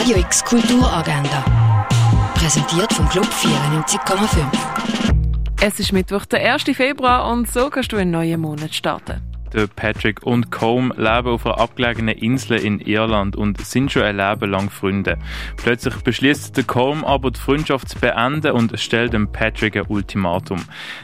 Radio X Kulturagenda. Präsentiert vom Club 94,5. Es ist Mittwoch, der 1. Februar und so kannst du einen neuen Monat starten. Der Patrick und Combe leben auf einer abgelegenen Insel in Irland und sind schon ein Leben lang Freunde. Plötzlich beschließt der Combe aber die Freundschaft zu beenden und stellt dem Patrick ein Ultimatum.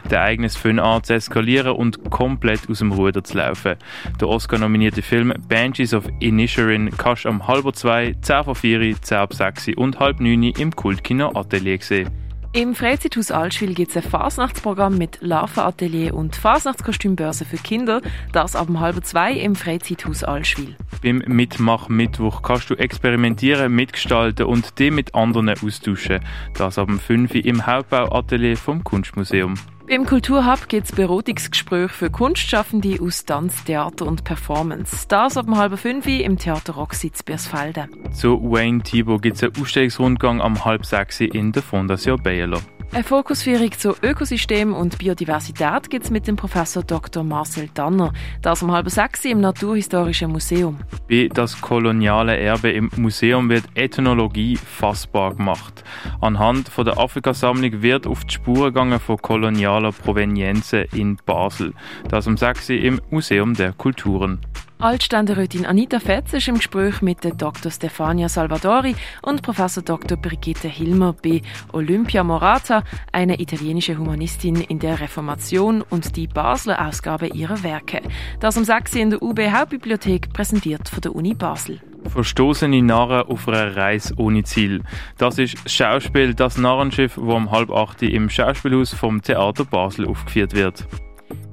Der eigenes Fun an zu eskalieren und komplett aus dem Ruder zu laufen. Der Oscar-nominierte Film Banshees of Inisherin kannst du um halb zwei, zehn vor vier, zehn ab sechs und halb neun im Kultkino Atelier sehen. Im Freizeithaus Allschwil gibt es ein Fasnachtsprogramm mit Larvenatelier und Fasnachtskostümbörse für Kinder. Das ab halb zwei im Freizeithaus Allschwil. Beim Mitmach-Mittwoch kannst du experimentieren, mitgestalten und dich mit anderen austauschen. Das ab 5 im Hauptbauatelier vom Kunstmuseum. Beim Kulturhub gibt es Beratungsgespräche für Kunstschaffende aus Tanz, Theater und Performance. Das ab halb fünf im Theater Rocksitz Birsfelden. Zu Wayne Thibault gibt es einen Ausstellungsrundgang am halb sechs in der Fondation Baylor. Eine Fokusführung zu Ökosystem und Biodiversität gibt es mit dem Professor Dr. Marcel Danner. Das um halb sechs im Naturhistorischen Museum. Bei das koloniale Erbe im Museum wird Ethnologie fassbar gemacht. Anhand von der Afrikasammlung wird auf die Spuren gegangen von kolonialer Provenienzen in Basel. Das um sechs im Museum der Kulturen. Altständerätin Anita Fetz ist im Gespräch mit Dr. Stefania Salvadori und Professor Dr. Brigitte Hilmer bei Olympia Morata, eine italienische Humanistin in der Reformation und die Basler Ausgabe ihrer Werke. Das um 6 in der UB Hauptbibliothek präsentiert von der Uni Basel. Verstoßene Narren auf einer Reise ohne Ziel. Das ist das Schauspiel Das Narrenschiff, das um halb acht im Schauspielhaus vom Theater Basel aufgeführt wird.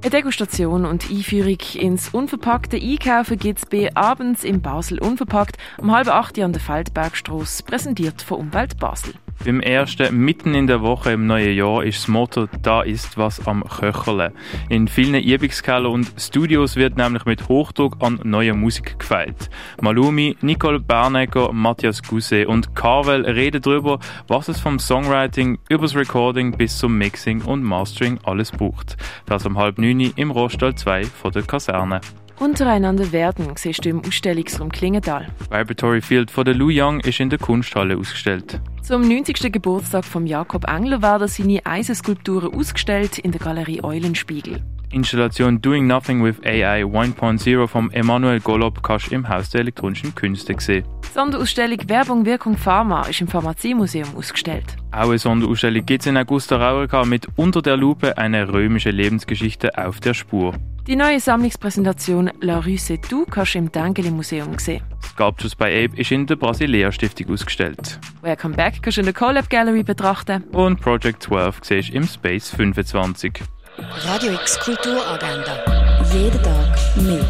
Eine Degustation und Einführung ins unverpackte Einkaufen gibt es bei Abends im Basel Unverpackt um halb acht an der Feldbergstrasse, präsentiert von Umwelt Basel. Beim ersten mitten in der Woche im neuen Jahr ist das Motto «Da ist was am Köcherle». In vielen Übungskellern und Studios wird nämlich mit Hochdruck an neuer Musik gefeilt. Malumi, Nicole Bernegger, Matthias Guse und Carvel reden darüber, was es vom Songwriting übers Recording bis zum Mixing und Mastering alles braucht. Das um halb neun im Rostal 2 von der Kaserne. Untereinander werden siehst du im Ausstellungsraum Klingenthal. Vibratory Field von der Lou Young ist in der Kunsthalle ausgestellt. Zum 90. Geburtstag von Jakob Engler werden seine Eisenskulpturen ausgestellt in der Galerie Eulenspiegel. Installation Doing Nothing with AI 1.0 vom Emanuel Golob kannst du im Haus der elektronischen Künste sehen. Sonderausstellung Werbung, Wirkung, Pharma ist im Pharmaziemuseum ausgestellt. Auch eine Sonderausstellung gibt es in Augusta Raurica mit Unter der Lupe eine römische Lebensgeschichte auf der Spur. Die neue Sammlungspräsentation La Rue C'est Tout kannst du im Dengeli Museum sehen. Sculptures by Ape ist in der Basilea Stiftung ausgestellt. Welcome Back kannst du in der Collab Gallery betrachten. Und Project 12 siehst du im Space 25. Radio X Kulturagenda. Jeden Tag mehr.